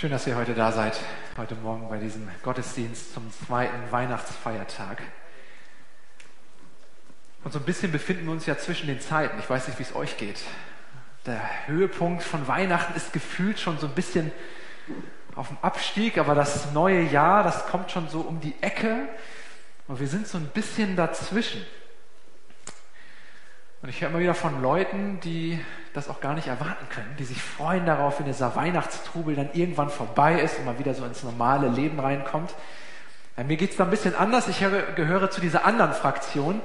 Schön, dass ihr heute da seid, heute Morgen bei diesem Gottesdienst zum zweiten Weihnachtsfeiertag. Und so ein bisschen befinden wir uns ja zwischen den Zeiten. Ich weiß nicht, wie es euch geht. Der Höhepunkt von Weihnachten ist gefühlt schon so ein bisschen auf dem Abstieg, aber das neue Jahr, das kommt schon so um die Ecke und wir sind so ein bisschen dazwischen. Und ich höre immer wieder von Leuten, die das auch gar nicht erwarten können, die sich freuen darauf, wenn dieser Weihnachtstrubel dann irgendwann vorbei ist und man wieder so ins normale Leben reinkommt. Ja, mir geht es da ein bisschen anders. Ich gehöre zu dieser anderen Fraktion,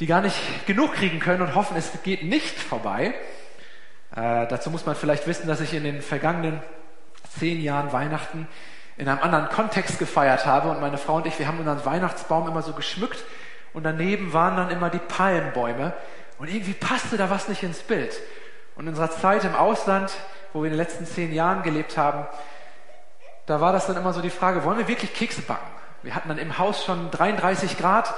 die gar nicht genug kriegen können und hoffen, es geht nicht vorbei. Äh, dazu muss man vielleicht wissen, dass ich in den vergangenen zehn Jahren Weihnachten in einem anderen Kontext gefeiert habe und meine Frau und ich, wir haben unseren Weihnachtsbaum immer so geschmückt und daneben waren dann immer die Palmbäume und irgendwie passte da was nicht ins Bild. Und in unserer Zeit im Ausland, wo wir in den letzten zehn Jahren gelebt haben, da war das dann immer so die Frage, wollen wir wirklich Kekse backen? Wir hatten dann im Haus schon 33 Grad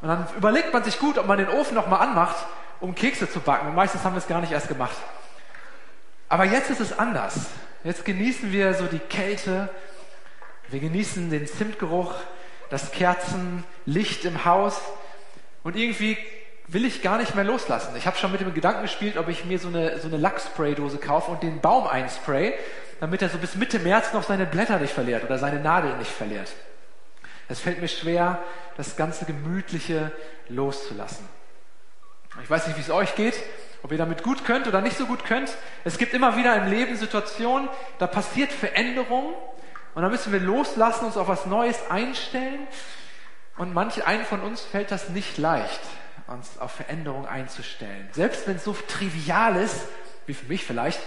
und dann überlegt man sich gut, ob man den Ofen nochmal anmacht, um Kekse zu backen. Und meistens haben wir es gar nicht erst gemacht. Aber jetzt ist es anders. Jetzt genießen wir so die Kälte, wir genießen den Zimtgeruch, das Kerzenlicht im Haus und irgendwie will ich gar nicht mehr loslassen. Ich habe schon mit dem Gedanken gespielt, ob ich mir so eine, so eine Lackspraydose kaufe und den Baum einspray, damit er so bis Mitte März noch seine Blätter nicht verliert oder seine Nadeln nicht verliert. Es fällt mir schwer, das ganze Gemütliche loszulassen. Ich weiß nicht, wie es euch geht, ob ihr damit gut könnt oder nicht so gut könnt. Es gibt immer wieder im Leben Situationen, da passiert Veränderung und da müssen wir loslassen, uns auf was Neues einstellen. Und manch einen von uns fällt das nicht leicht uns auf Veränderung einzustellen. Selbst wenn es so trivial ist, wie für mich vielleicht,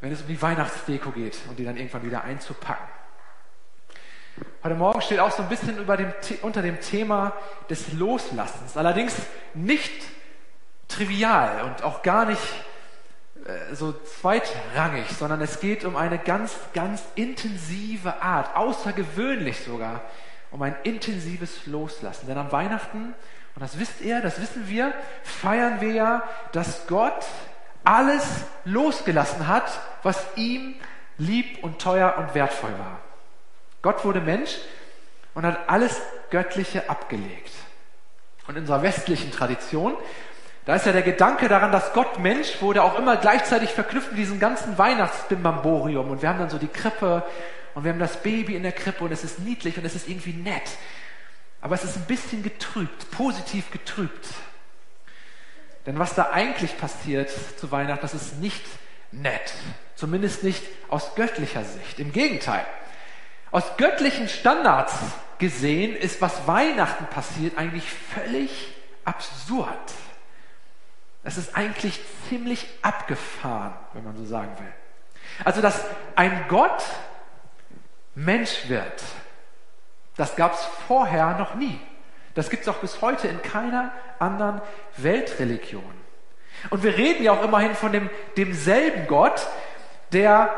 wenn es um die Weihnachtsdeko geht und die dann irgendwann wieder einzupacken. Heute Morgen steht auch so ein bisschen dem, unter dem Thema des Loslassens. Allerdings nicht trivial und auch gar nicht so zweitrangig, sondern es geht um eine ganz, ganz intensive Art, außergewöhnlich sogar, um ein intensives Loslassen. Denn am Weihnachten und das wisst ihr, das wissen wir, feiern wir ja, dass Gott alles losgelassen hat, was ihm lieb und teuer und wertvoll war. Gott wurde Mensch und hat alles Göttliche abgelegt. Und in unserer westlichen Tradition, da ist ja der Gedanke daran, dass Gott Mensch wurde, auch immer gleichzeitig verknüpft mit diesem ganzen Weihnachtsbimbamborium. Und wir haben dann so die Krippe und wir haben das Baby in der Krippe und es ist niedlich und es ist irgendwie nett. Aber es ist ein bisschen getrübt, positiv getrübt. Denn was da eigentlich passiert zu Weihnachten, das ist nicht nett. Zumindest nicht aus göttlicher Sicht. Im Gegenteil. Aus göttlichen Standards gesehen ist, was Weihnachten passiert, eigentlich völlig absurd. Es ist eigentlich ziemlich abgefahren, wenn man so sagen will. Also, dass ein Gott Mensch wird, das gab es vorher noch nie. Das gibt es auch bis heute in keiner anderen Weltreligion. Und wir reden ja auch immerhin von dem, demselben Gott, der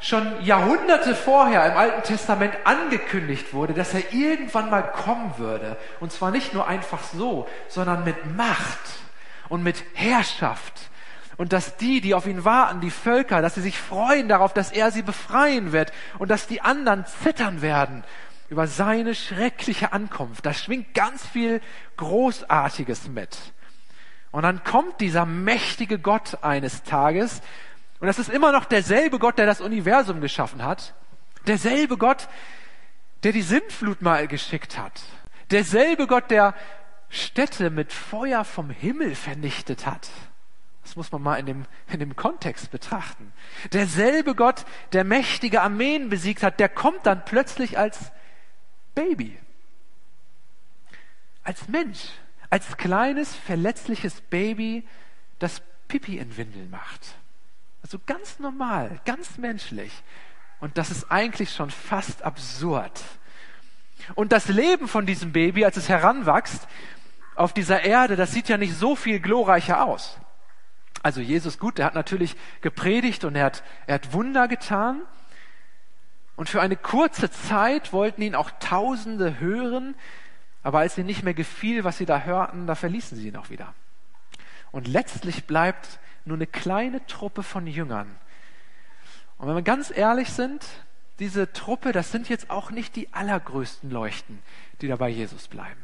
schon Jahrhunderte vorher im Alten Testament angekündigt wurde, dass er irgendwann mal kommen würde. Und zwar nicht nur einfach so, sondern mit Macht und mit Herrschaft. Und dass die, die auf ihn warten, die Völker, dass sie sich freuen darauf, dass er sie befreien wird und dass die anderen zittern werden über seine schreckliche Ankunft. Da schwingt ganz viel Großartiges mit. Und dann kommt dieser mächtige Gott eines Tages, und das ist immer noch derselbe Gott, der das Universum geschaffen hat, derselbe Gott, der die Sintflut mal geschickt hat, derselbe Gott, der Städte mit Feuer vom Himmel vernichtet hat. Das muss man mal in dem, in dem Kontext betrachten. Derselbe Gott, der mächtige Armeen besiegt hat, der kommt dann plötzlich als Baby. Als Mensch, als kleines, verletzliches Baby, das Pipi in Windeln macht. Also ganz normal, ganz menschlich. Und das ist eigentlich schon fast absurd. Und das Leben von diesem Baby, als es heranwächst, auf dieser Erde, das sieht ja nicht so viel glorreicher aus. Also Jesus, gut, der hat natürlich gepredigt und er hat, er hat Wunder getan. Und für eine kurze Zeit wollten ihn auch Tausende hören, aber als ihnen nicht mehr gefiel, was sie da hörten, da verließen sie ihn auch wieder. Und letztlich bleibt nur eine kleine Truppe von Jüngern. Und wenn wir ganz ehrlich sind, diese Truppe, das sind jetzt auch nicht die allergrößten Leuchten, die da bei Jesus bleiben.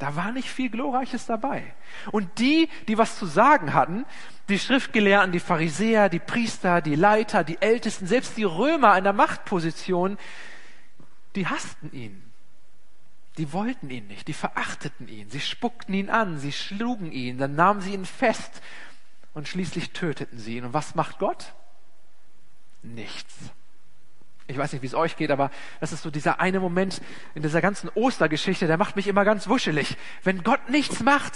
Da war nicht viel Glorreiches dabei. Und die, die was zu sagen hatten, die Schriftgelehrten, die Pharisäer, die Priester, die Leiter, die Ältesten, selbst die Römer in der Machtposition, die hassten ihn. Die wollten ihn nicht, die verachteten ihn, sie spuckten ihn an, sie schlugen ihn, dann nahmen sie ihn fest und schließlich töteten sie ihn. Und was macht Gott? Nichts. Ich weiß nicht, wie es euch geht, aber das ist so dieser eine Moment in dieser ganzen Ostergeschichte, der macht mich immer ganz wuschelig. Wenn Gott nichts macht,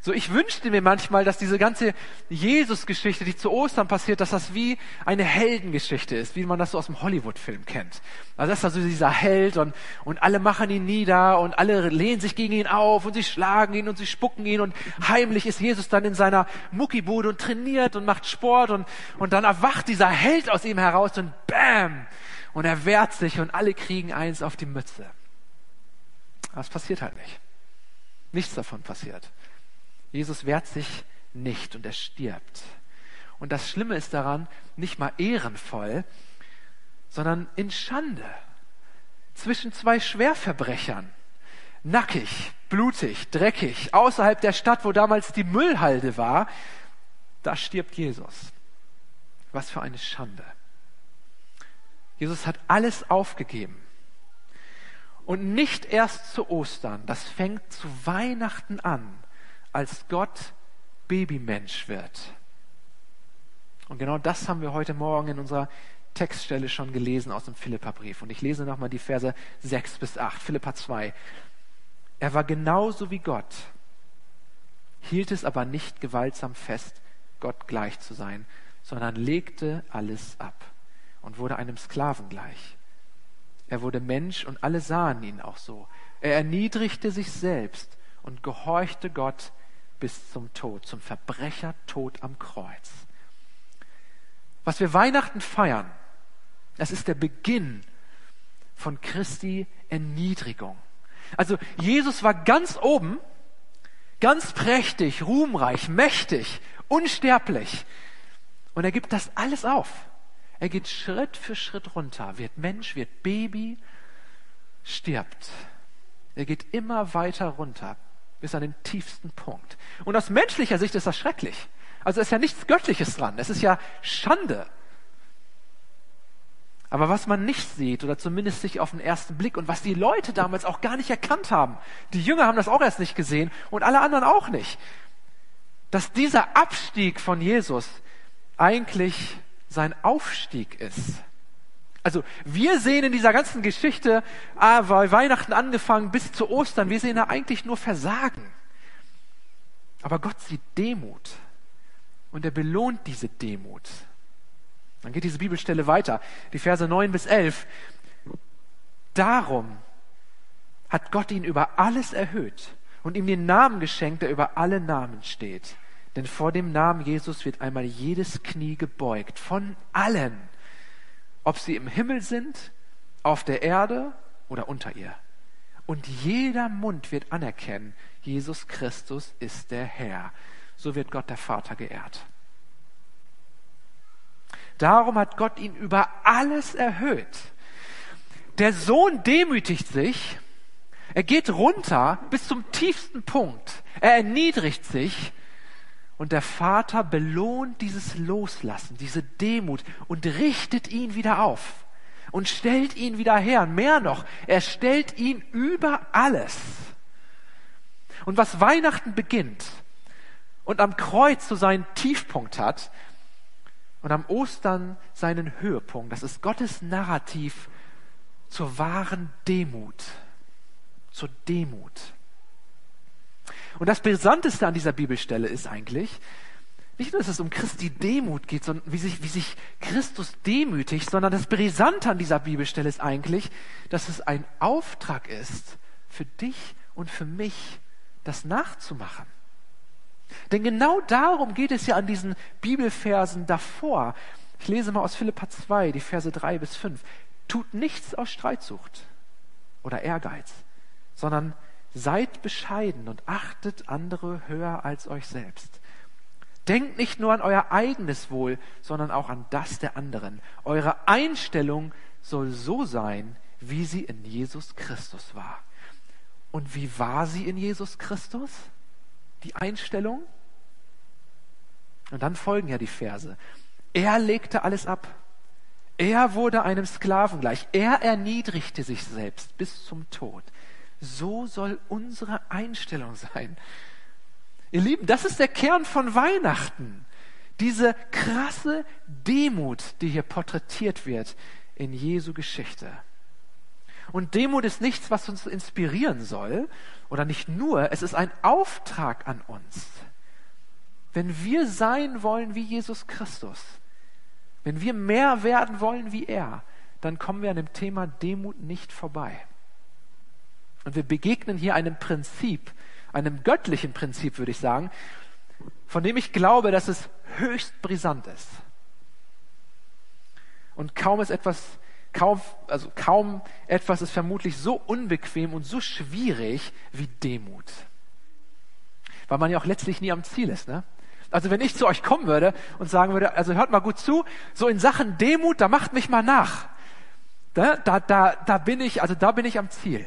so, ich wünschte mir manchmal, dass diese ganze Jesus-Geschichte, die zu Ostern passiert, dass das wie eine Heldengeschichte ist, wie man das so aus dem Hollywood-Film kennt. Also das ist also dieser Held und, und alle machen ihn nieder und alle lehnen sich gegen ihn auf und sie schlagen ihn und sie spucken ihn und heimlich ist Jesus dann in seiner Muckibude und trainiert und macht Sport und, und dann erwacht dieser Held aus ihm heraus und bam! Und er wehrt sich und alle kriegen eins auf die Mütze. Das passiert halt nicht. Nichts davon passiert. Jesus wehrt sich nicht und er stirbt. Und das Schlimme ist daran, nicht mal ehrenvoll, sondern in Schande. Zwischen zwei Schwerverbrechern. Nackig, blutig, dreckig, außerhalb der Stadt, wo damals die Müllhalde war, da stirbt Jesus. Was für eine Schande. Jesus hat alles aufgegeben. Und nicht erst zu Ostern, das fängt zu Weihnachten an, als Gott Babymensch wird. Und genau das haben wir heute Morgen in unserer Textstelle schon gelesen aus dem Philipperbrief. Und ich lese nochmal die Verse 6 bis 8, Philippa 2. Er war genauso wie Gott, hielt es aber nicht gewaltsam fest, Gott gleich zu sein, sondern legte alles ab und wurde einem Sklaven gleich. Er wurde Mensch und alle sahen ihn auch so. Er erniedrigte sich selbst und gehorchte Gott bis zum Tod, zum Verbrechertod am Kreuz. Was wir Weihnachten feiern, das ist der Beginn von Christi Erniedrigung. Also Jesus war ganz oben, ganz prächtig, ruhmreich, mächtig, unsterblich. Und er gibt das alles auf. Er geht Schritt für Schritt runter, wird Mensch, wird Baby, stirbt. Er geht immer weiter runter, bis an den tiefsten Punkt. Und aus menschlicher Sicht ist das schrecklich. Also ist ja nichts Göttliches dran. Es ist ja Schande. Aber was man nicht sieht, oder zumindest sich auf den ersten Blick, und was die Leute damals auch gar nicht erkannt haben, die Jünger haben das auch erst nicht gesehen und alle anderen auch nicht, dass dieser Abstieg von Jesus eigentlich sein Aufstieg ist. Also wir sehen in dieser ganzen Geschichte, ah, bei Weihnachten angefangen bis zu Ostern, wir sehen da eigentlich nur Versagen. Aber Gott sieht Demut und er belohnt diese Demut. Dann geht diese Bibelstelle weiter, die Verse 9 bis 11. Darum hat Gott ihn über alles erhöht und ihm den Namen geschenkt, der über alle Namen steht. Denn vor dem Namen Jesus wird einmal jedes Knie gebeugt, von allen, ob sie im Himmel sind, auf der Erde oder unter ihr. Und jeder Mund wird anerkennen, Jesus Christus ist der Herr. So wird Gott der Vater geehrt. Darum hat Gott ihn über alles erhöht. Der Sohn demütigt sich, er geht runter bis zum tiefsten Punkt, er erniedrigt sich und der Vater belohnt dieses Loslassen, diese Demut und richtet ihn wieder auf und stellt ihn wieder her. Mehr noch, er stellt ihn über alles. Und was Weihnachten beginnt und am Kreuz so seinen Tiefpunkt hat und am Ostern seinen Höhepunkt, das ist Gottes Narrativ zur wahren Demut, zur Demut. Und das Brisanteste an dieser Bibelstelle ist eigentlich, nicht nur, dass es um Christi Demut geht, sondern wie sich, wie sich Christus demütigt, sondern das Brisante an dieser Bibelstelle ist eigentlich, dass es ein Auftrag ist, für dich und für mich das nachzumachen. Denn genau darum geht es ja an diesen Bibelversen davor. Ich lese mal aus Philippa 2, die Verse 3 bis 5. Tut nichts aus Streitsucht oder Ehrgeiz, sondern Seid bescheiden und achtet andere höher als euch selbst. Denkt nicht nur an euer eigenes Wohl, sondern auch an das der anderen. Eure Einstellung soll so sein, wie sie in Jesus Christus war. Und wie war sie in Jesus Christus? Die Einstellung? Und dann folgen ja die Verse. Er legte alles ab. Er wurde einem Sklaven gleich. Er erniedrigte sich selbst bis zum Tod. So soll unsere Einstellung sein. Ihr Lieben, das ist der Kern von Weihnachten. Diese krasse Demut, die hier porträtiert wird in Jesu Geschichte. Und Demut ist nichts, was uns inspirieren soll, oder nicht nur, es ist ein Auftrag an uns. Wenn wir sein wollen wie Jesus Christus, wenn wir mehr werden wollen wie er, dann kommen wir an dem Thema Demut nicht vorbei. Und wir begegnen hier einem Prinzip, einem göttlichen Prinzip, würde ich sagen, von dem ich glaube, dass es höchst brisant ist. Und kaum ist etwas, kaum, also kaum etwas ist vermutlich so unbequem und so schwierig wie Demut. Weil man ja auch letztlich nie am Ziel ist, ne? Also wenn ich zu euch kommen würde und sagen würde, also hört mal gut zu, so in Sachen Demut, da macht mich mal nach. Da, da, da, da bin ich, also da bin ich am Ziel.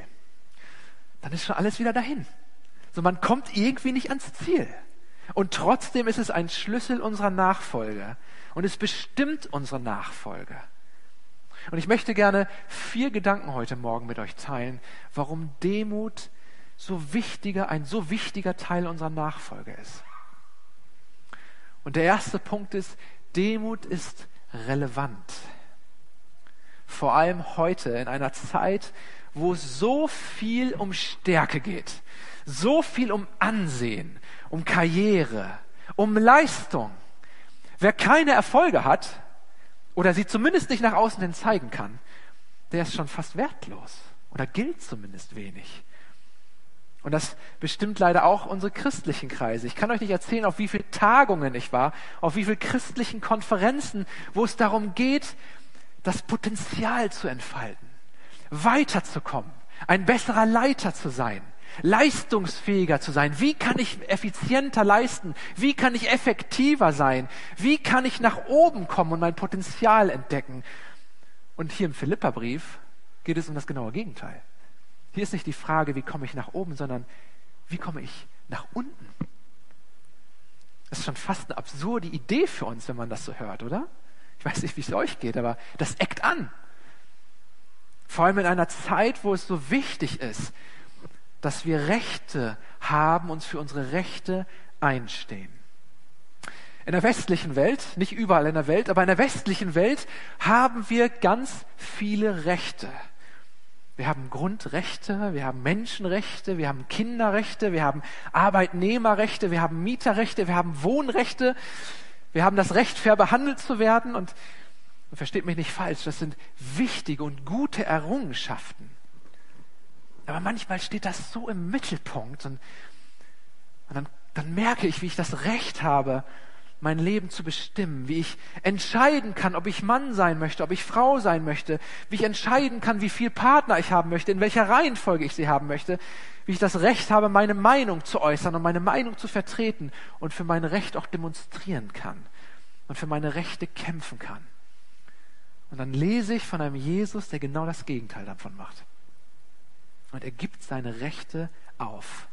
Dann ist schon alles wieder dahin. So man kommt irgendwie nicht ans Ziel. Und trotzdem ist es ein Schlüssel unserer Nachfolge. Und es bestimmt unsere Nachfolge. Und ich möchte gerne vier Gedanken heute Morgen mit euch teilen, warum Demut so wichtiger, ein so wichtiger Teil unserer Nachfolge ist. Und der erste Punkt ist, Demut ist relevant. Vor allem heute in einer Zeit, wo es so viel um Stärke geht, so viel um Ansehen, um Karriere, um Leistung. Wer keine Erfolge hat oder sie zumindest nicht nach außen hin zeigen kann, der ist schon fast wertlos oder gilt zumindest wenig. Und das bestimmt leider auch unsere christlichen Kreise. Ich kann euch nicht erzählen, auf wie viele Tagungen ich war, auf wie viele christlichen Konferenzen, wo es darum geht, das Potenzial zu entfalten, weiterzukommen, ein besserer Leiter zu sein, leistungsfähiger zu sein. Wie kann ich effizienter leisten? Wie kann ich effektiver sein? Wie kann ich nach oben kommen und mein Potenzial entdecken? Und hier im Philipperbrief geht es um das genaue Gegenteil. Hier ist nicht die Frage, wie komme ich nach oben, sondern wie komme ich nach unten? Das ist schon fast eine absurde Idee für uns, wenn man das so hört, oder? Ich weiß nicht, wie es euch geht, aber das eckt an. Vor allem in einer Zeit, wo es so wichtig ist, dass wir Rechte haben, uns für unsere Rechte einstehen. In der westlichen Welt, nicht überall in der Welt, aber in der westlichen Welt haben wir ganz viele Rechte. Wir haben Grundrechte, wir haben Menschenrechte, wir haben Kinderrechte, wir haben Arbeitnehmerrechte, wir haben Mieterrechte, wir haben Wohnrechte, wir haben das Recht, fair behandelt zu werden. Und, und versteht mich nicht falsch, das sind wichtige und gute Errungenschaften. Aber manchmal steht das so im Mittelpunkt und, und dann, dann merke ich, wie ich das Recht habe, mein Leben zu bestimmen, wie ich entscheiden kann, ob ich Mann sein möchte, ob ich Frau sein möchte, wie ich entscheiden kann, wie viel Partner ich haben möchte, in welcher Reihenfolge ich sie haben möchte, wie ich das Recht habe, meine Meinung zu äußern und meine Meinung zu vertreten und für mein Recht auch demonstrieren kann und für meine Rechte kämpfen kann. Und dann lese ich von einem Jesus, der genau das Gegenteil davon macht. Und er gibt seine Rechte auf,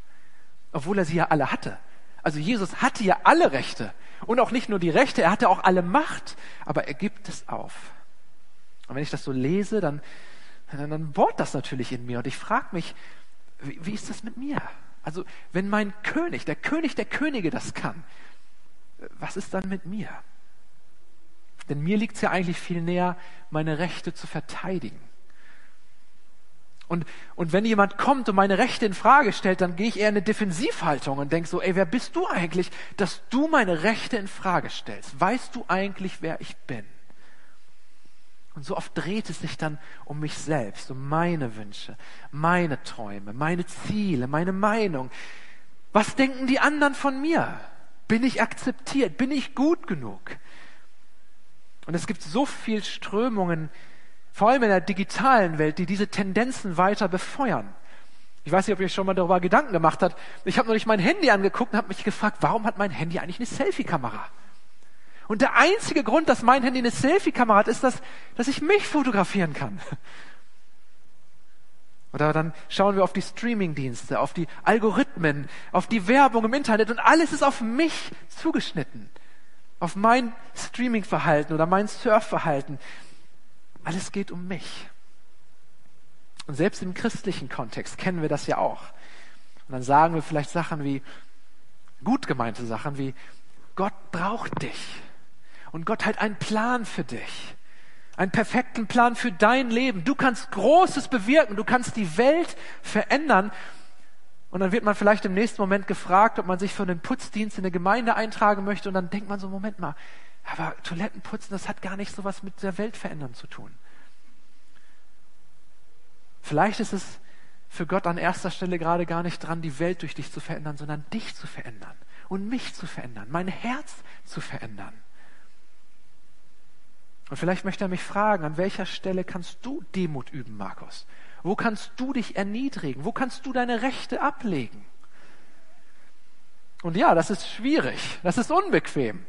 obwohl er sie ja alle hatte. Also Jesus hatte ja alle Rechte. Und auch nicht nur die Rechte, er hatte auch alle Macht, aber er gibt es auf. Und wenn ich das so lese, dann, dann, dann bohrt das natürlich in mir. Und ich frage mich, wie, wie ist das mit mir? Also, wenn mein König, der König der Könige das kann, was ist dann mit mir? Denn mir liegt es ja eigentlich viel näher, meine Rechte zu verteidigen. Und, und wenn jemand kommt und meine Rechte in Frage stellt, dann gehe ich eher in eine Defensivhaltung und denke so, ey, wer bist du eigentlich, dass du meine Rechte in Frage stellst? Weißt du eigentlich, wer ich bin? Und so oft dreht es sich dann um mich selbst, um meine Wünsche, meine Träume, meine Ziele, meine Meinung. Was denken die anderen von mir? Bin ich akzeptiert? Bin ich gut genug? Und es gibt so viel Strömungen vor allem in der digitalen Welt, die diese Tendenzen weiter befeuern. Ich weiß nicht, ob ihr euch schon mal darüber Gedanken gemacht habt. Ich habe neulich mein Handy angeguckt und habe mich gefragt, warum hat mein Handy eigentlich eine Selfie-Kamera? Und der einzige Grund, dass mein Handy eine Selfie-Kamera hat, ist, dass, dass ich mich fotografieren kann. Oder dann schauen wir auf die Streaming-Dienste, auf die Algorithmen, auf die Werbung im Internet und alles ist auf mich zugeschnitten. Auf mein Streaming-Verhalten oder mein Surf-Verhalten. Alles geht um mich. Und selbst im christlichen Kontext kennen wir das ja auch. Und dann sagen wir vielleicht Sachen wie, gut gemeinte Sachen wie, Gott braucht dich. Und Gott hat einen Plan für dich. Einen perfekten Plan für dein Leben. Du kannst Großes bewirken. Du kannst die Welt verändern. Und dann wird man vielleicht im nächsten Moment gefragt, ob man sich für einen Putzdienst in eine Gemeinde eintragen möchte. Und dann denkt man so, Moment mal, aber Toilettenputzen, das hat gar nicht so was mit der Welt verändern zu tun. Vielleicht ist es für Gott an erster Stelle gerade gar nicht dran, die Welt durch dich zu verändern, sondern dich zu verändern und mich zu verändern, mein Herz zu verändern. Und vielleicht möchte er mich fragen, an welcher Stelle kannst du Demut üben, Markus? Wo kannst du dich erniedrigen? Wo kannst du deine Rechte ablegen? Und ja, das ist schwierig, das ist unbequem.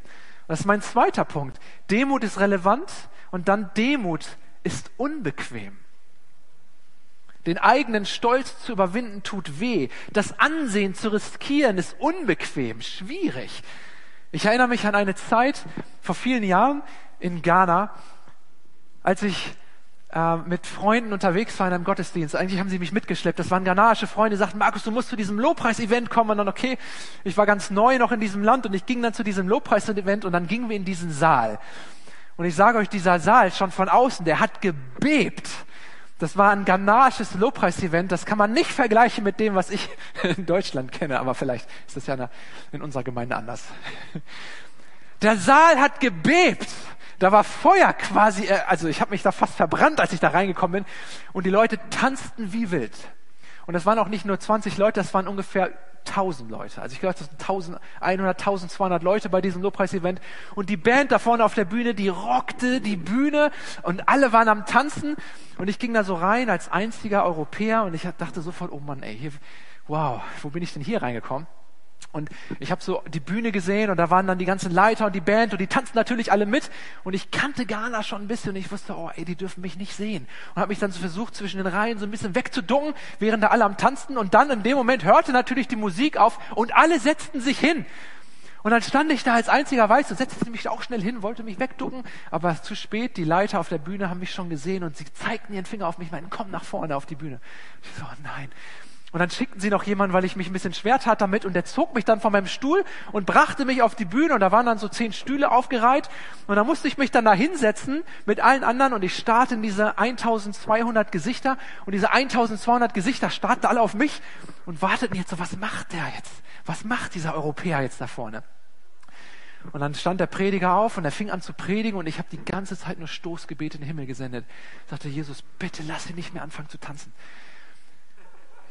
Das ist mein zweiter Punkt. Demut ist relevant und dann Demut ist unbequem. Den eigenen Stolz zu überwinden tut weh. Das Ansehen zu riskieren ist unbequem, schwierig. Ich erinnere mich an eine Zeit vor vielen Jahren in Ghana, als ich äh, mit Freunden unterwegs war in einem Gottesdienst. Eigentlich haben sie mich mitgeschleppt. Das waren ghanaische Freunde, die sagten, Markus, du musst zu diesem Lobpreis-Event kommen. Und dann, okay, ich war ganz neu noch in diesem Land und ich ging dann zu diesem Lobpreis-Event und dann gingen wir in diesen Saal. Und ich sage euch, dieser Saal schon von außen, der hat gebebt. Das war ein ghanaisches Lobpreis-Event. Das kann man nicht vergleichen mit dem, was ich in Deutschland kenne. Aber vielleicht ist das ja in unserer Gemeinde anders. Der Saal hat gebebt. Da war Feuer quasi. Äh, also ich habe mich da fast verbrannt, als ich da reingekommen bin. Und die Leute tanzten wie wild. Und das waren auch nicht nur 20 Leute, das waren ungefähr 1000 Leute. Also ich glaube, das sind 1100, 1200 Leute bei diesem Lobpreis-Event. Und die Band da vorne auf der Bühne, die rockte die Bühne und alle waren am Tanzen. Und ich ging da so rein als einziger Europäer und ich dachte sofort, oh Mann, ey, hier, wow, wo bin ich denn hier reingekommen? Und ich habe so die Bühne gesehen und da waren dann die ganzen Leiter und die Band und die tanzten natürlich alle mit. Und ich kannte Ghana schon ein bisschen und ich wusste, oh ey, die dürfen mich nicht sehen. Und habe mich dann so versucht, zwischen den Reihen so ein bisschen wegzuducken, während da alle am Tanzen. Und dann in dem Moment hörte natürlich die Musik auf und alle setzten sich hin. Und dann stand ich da als einziger Weiß und setzte mich auch schnell hin, wollte mich wegducken, aber zu spät, die Leiter auf der Bühne haben mich schon gesehen und sie zeigten ihren Finger auf mich, meinten, komm nach vorne auf die Bühne. Ich so, oh nein. Und dann schickten sie noch jemanden, weil ich mich ein bisschen schwer tat damit, und der zog mich dann von meinem Stuhl und brachte mich auf die Bühne, und da waren dann so zehn Stühle aufgereiht, und da musste ich mich dann da hinsetzen mit allen anderen, und ich starrte in diese 1200 Gesichter, und diese 1200 Gesichter starrten alle auf mich und warteten jetzt so, was macht der jetzt? Was macht dieser Europäer jetzt da vorne? Und dann stand der Prediger auf und er fing an zu predigen. Und ich habe die ganze Zeit nur Stoßgebete in den Himmel gesendet. Ich sagte, Jesus, bitte lass ihn nicht mehr anfangen zu tanzen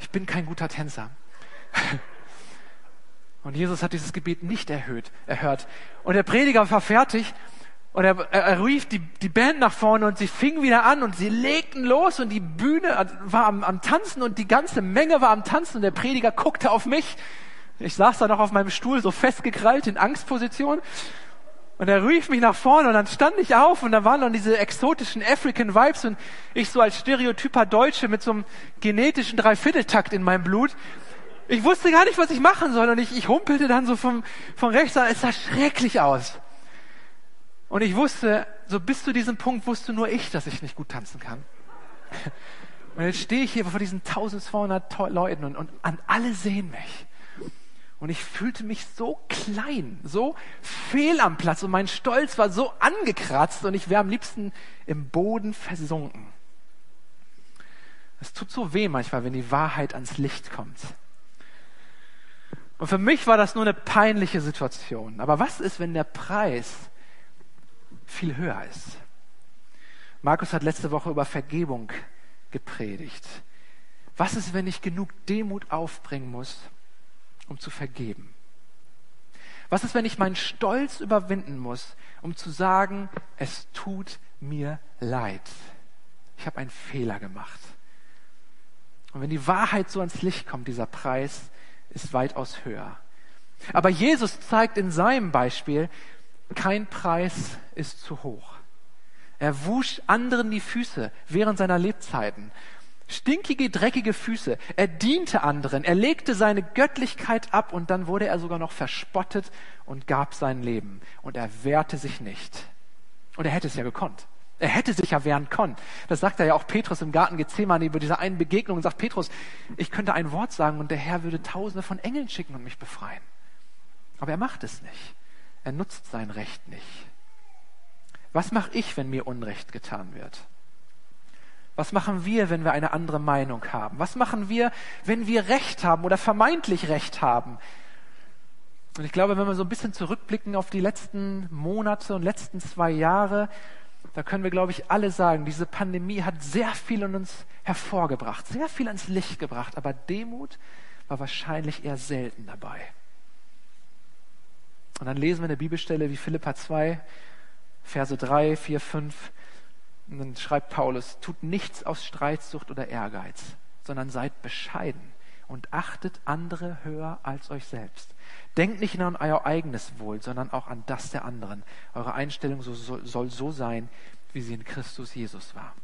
ich bin kein guter Tänzer. Und Jesus hat dieses Gebet nicht erhöht, erhört. Und der Prediger war fertig und er, er, er rief die, die Band nach vorne und sie fingen wieder an und sie legten los und die Bühne war am, am Tanzen und die ganze Menge war am Tanzen und der Prediger guckte auf mich. Ich saß da noch auf meinem Stuhl so festgekrallt in Angstposition und er rief mich nach vorne und dann stand ich auf und da waren dann diese exotischen African Vibes und ich so als stereotyper Deutsche mit so einem genetischen Dreivierteltakt in meinem Blut. Ich wusste gar nicht, was ich machen soll und ich, ich humpelte dann so vom, von rechts an. Es sah schrecklich aus. Und ich wusste, so bis zu diesem Punkt wusste nur ich, dass ich nicht gut tanzen kann. Und jetzt stehe ich hier vor diesen 1200 Leuten und, und an alle sehen mich. Und ich fühlte mich so klein, so fehl am Platz und mein Stolz war so angekratzt und ich wäre am liebsten im Boden versunken. Es tut so weh manchmal, wenn die Wahrheit ans Licht kommt. Und für mich war das nur eine peinliche Situation. Aber was ist, wenn der Preis viel höher ist? Markus hat letzte Woche über Vergebung gepredigt. Was ist, wenn ich genug Demut aufbringen muss, um zu vergeben? Was ist, wenn ich meinen Stolz überwinden muss, um zu sagen, es tut mir leid. Ich habe einen Fehler gemacht. Und wenn die Wahrheit so ans Licht kommt, dieser Preis ist weitaus höher. Aber Jesus zeigt in seinem Beispiel, kein Preis ist zu hoch. Er wusch anderen die Füße während seiner Lebzeiten. Stinkige, dreckige Füße. Er diente anderen. Er legte seine Göttlichkeit ab und dann wurde er sogar noch verspottet und gab sein Leben. Und er wehrte sich nicht. Und er hätte es ja gekonnt. Er hätte sich ja wehren können. Das sagt er ja auch Petrus im Garten Gethsemane über diese einen Begegnung und sagt, Petrus, ich könnte ein Wort sagen und der Herr würde tausende von Engeln schicken und mich befreien. Aber er macht es nicht. Er nutzt sein Recht nicht. Was mache ich, wenn mir Unrecht getan wird? Was machen wir, wenn wir eine andere Meinung haben? Was machen wir, wenn wir Recht haben oder vermeintlich Recht haben? Und ich glaube, wenn wir so ein bisschen zurückblicken auf die letzten Monate und letzten zwei Jahre, da können wir, glaube ich, alle sagen, diese Pandemie hat sehr viel in uns hervorgebracht, sehr viel ans Licht gebracht, aber Demut war wahrscheinlich eher selten dabei. Und dann lesen wir eine Bibelstelle wie Philippa 2, Verse 3, 4, 5. Und dann schreibt Paulus, tut nichts aus Streitsucht oder Ehrgeiz, sondern seid bescheiden und achtet andere höher als euch selbst. Denkt nicht nur an euer eigenes Wohl, sondern auch an das der anderen. Eure Einstellung soll so sein, wie sie in Christus Jesus war.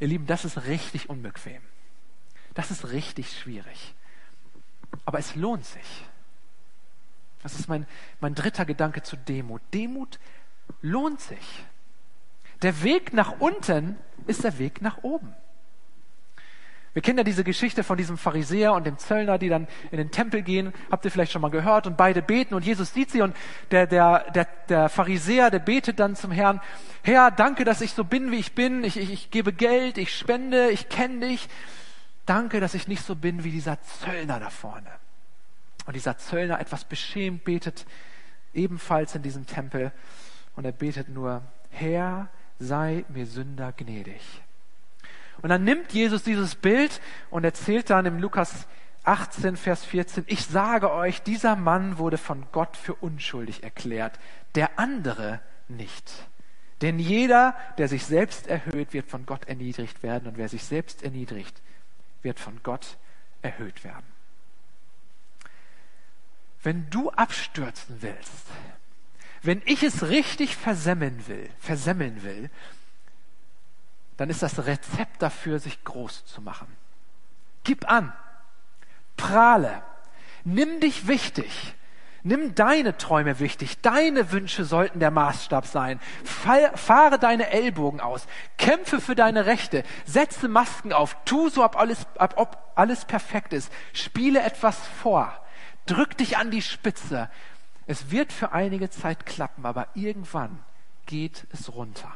Ihr Lieben, das ist richtig unbequem. Das ist richtig schwierig. Aber es lohnt sich. Das ist mein, mein dritter Gedanke zu Demut. Demut lohnt sich. Der Weg nach unten ist der Weg nach oben. Wir kennen ja diese Geschichte von diesem Pharisäer und dem Zöllner, die dann in den Tempel gehen. Habt ihr vielleicht schon mal gehört? Und beide beten und Jesus sieht sie und der, der, der, der Pharisäer, der betet dann zum Herrn, Herr, danke, dass ich so bin, wie ich bin. Ich, ich, ich gebe Geld, ich spende, ich kenne dich. Danke, dass ich nicht so bin wie dieser Zöllner da vorne. Und dieser Zöllner etwas beschämt betet ebenfalls in diesem Tempel und er betet nur, Herr, sei mir Sünder gnädig. Und dann nimmt Jesus dieses Bild und erzählt dann im Lukas 18, Vers 14, ich sage euch, dieser Mann wurde von Gott für unschuldig erklärt, der andere nicht. Denn jeder, der sich selbst erhöht, wird von Gott erniedrigt werden und wer sich selbst erniedrigt, wird von Gott erhöht werden. Wenn du abstürzen willst, wenn ich es richtig versemmeln will, versemmeln will, dann ist das Rezept dafür, sich groß zu machen. Gib an, prahle, nimm dich wichtig, nimm deine Träume wichtig, deine Wünsche sollten der Maßstab sein. Fahre deine Ellbogen aus, kämpfe für deine Rechte, setze Masken auf, tu so, ob alles, ob alles perfekt ist, spiele etwas vor, drück dich an die Spitze. Es wird für einige Zeit klappen, aber irgendwann geht es runter.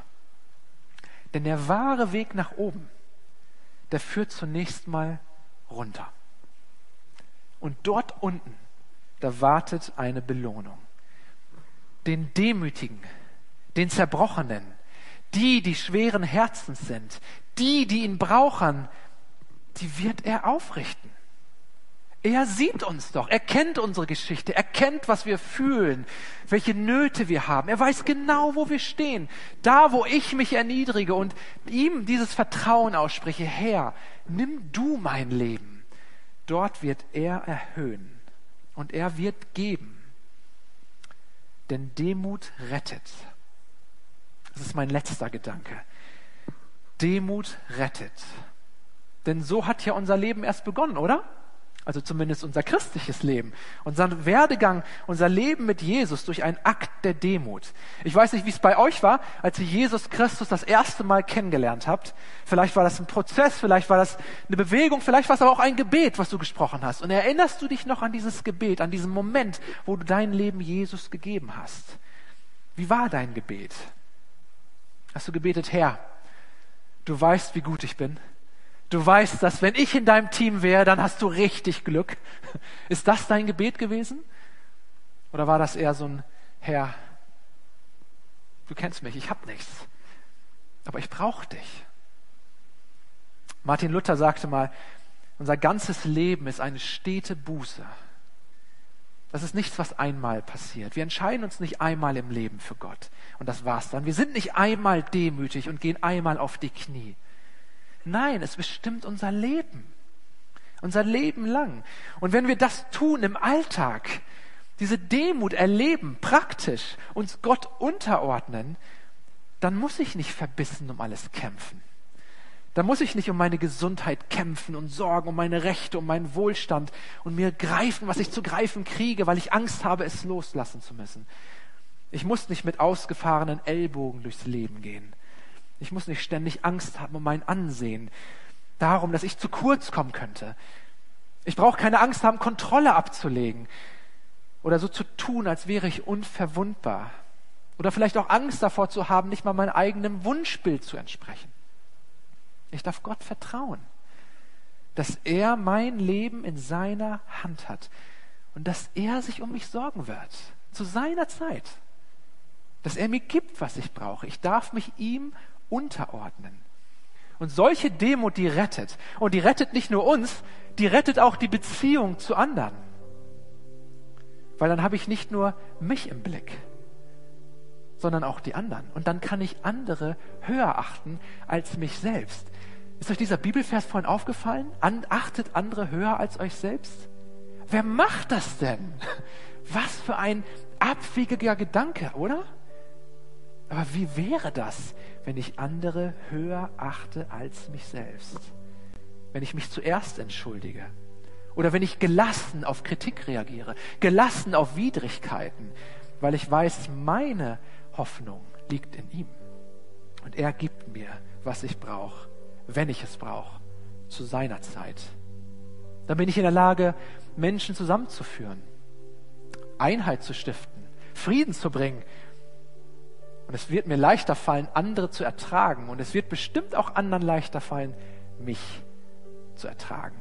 Denn der wahre Weg nach oben, der führt zunächst mal runter. Und dort unten, da wartet eine Belohnung. Den Demütigen, den Zerbrochenen, die, die schweren Herzens sind, die, die ihn brauchen, die wird er aufrichten. Er sieht uns doch, er kennt unsere Geschichte, er kennt, was wir fühlen, welche Nöte wir haben. Er weiß genau, wo wir stehen. Da, wo ich mich erniedrige und ihm dieses Vertrauen ausspreche, Herr, nimm du mein Leben. Dort wird er erhöhen und er wird geben. Denn Demut rettet. Das ist mein letzter Gedanke. Demut rettet. Denn so hat ja unser Leben erst begonnen, oder? Also zumindest unser christliches Leben, unser Werdegang, unser Leben mit Jesus durch einen Akt der Demut. Ich weiß nicht, wie es bei euch war, als ihr Jesus Christus das erste Mal kennengelernt habt. Vielleicht war das ein Prozess, vielleicht war das eine Bewegung, vielleicht war es aber auch ein Gebet, was du gesprochen hast. Und erinnerst du dich noch an dieses Gebet, an diesen Moment, wo du dein Leben Jesus gegeben hast? Wie war dein Gebet? Hast du gebetet, Herr, du weißt, wie gut ich bin Du weißt, dass wenn ich in deinem Team wäre, dann hast du richtig Glück. Ist das dein Gebet gewesen? Oder war das eher so ein Herr, du kennst mich, ich hab nichts, aber ich brauche dich. Martin Luther sagte mal, unser ganzes Leben ist eine stete Buße. Das ist nichts, was einmal passiert. Wir entscheiden uns nicht einmal im Leben für Gott. Und das war's dann. Wir sind nicht einmal demütig und gehen einmal auf die Knie. Nein, es bestimmt unser Leben. Unser Leben lang. Und wenn wir das tun im Alltag, diese Demut erleben, praktisch uns Gott unterordnen, dann muss ich nicht verbissen um alles kämpfen. Da muss ich nicht um meine Gesundheit kämpfen und sorgen, um meine Rechte, um meinen Wohlstand und mir greifen, was ich zu greifen kriege, weil ich Angst habe, es loslassen zu müssen. Ich muss nicht mit ausgefahrenen Ellbogen durchs Leben gehen. Ich muss nicht ständig Angst haben um mein Ansehen, darum, dass ich zu kurz kommen könnte. Ich brauche keine Angst haben, Kontrolle abzulegen oder so zu tun, als wäre ich unverwundbar. Oder vielleicht auch Angst davor zu haben, nicht mal meinem eigenen Wunschbild zu entsprechen. Ich darf Gott vertrauen, dass er mein Leben in seiner Hand hat und dass er sich um mich sorgen wird, zu seiner Zeit. Dass er mir gibt, was ich brauche. Ich darf mich ihm unterordnen. Und solche Demut, die rettet. Und die rettet nicht nur uns, die rettet auch die Beziehung zu anderen. Weil dann habe ich nicht nur mich im Blick, sondern auch die anderen. Und dann kann ich andere höher achten als mich selbst. Ist euch dieser Bibelvers vorhin aufgefallen? An, achtet andere höher als euch selbst? Wer macht das denn? Was für ein abwegiger Gedanke, oder? Aber wie wäre das, wenn ich andere höher achte als mich selbst? Wenn ich mich zuerst entschuldige? Oder wenn ich gelassen auf Kritik reagiere, gelassen auf Widrigkeiten, weil ich weiß, meine Hoffnung liegt in ihm. Und er gibt mir, was ich brauche wenn ich es brauche, zu seiner Zeit. Dann bin ich in der Lage, Menschen zusammenzuführen, Einheit zu stiften, Frieden zu bringen. Und es wird mir leichter fallen, andere zu ertragen. Und es wird bestimmt auch anderen leichter fallen, mich zu ertragen.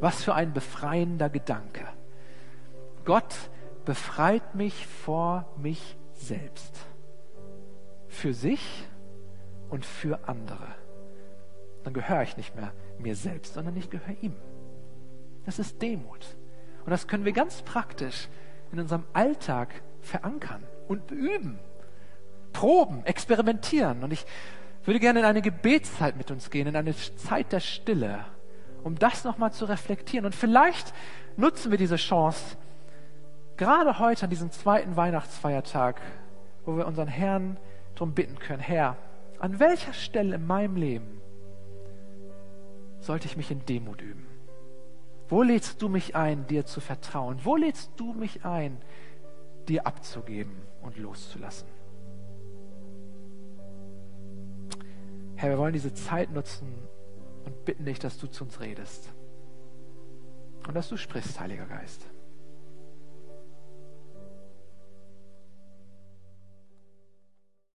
Was für ein befreiender Gedanke. Gott befreit mich vor mich selbst. Für sich und für andere dann gehöre ich nicht mehr mir selbst, sondern ich gehöre ihm. Das ist Demut. Und das können wir ganz praktisch in unserem Alltag verankern und üben, proben, experimentieren. Und ich würde gerne in eine Gebetszeit mit uns gehen, in eine Zeit der Stille, um das nochmal zu reflektieren. Und vielleicht nutzen wir diese Chance, gerade heute an diesem zweiten Weihnachtsfeiertag, wo wir unseren Herrn darum bitten können, Herr, an welcher Stelle in meinem Leben sollte ich mich in Demut üben? Wo lädst du mich ein, dir zu vertrauen? Wo lädst du mich ein, dir abzugeben und loszulassen? Herr, wir wollen diese Zeit nutzen und bitten dich, dass du zu uns redest und dass du sprichst, Heiliger Geist.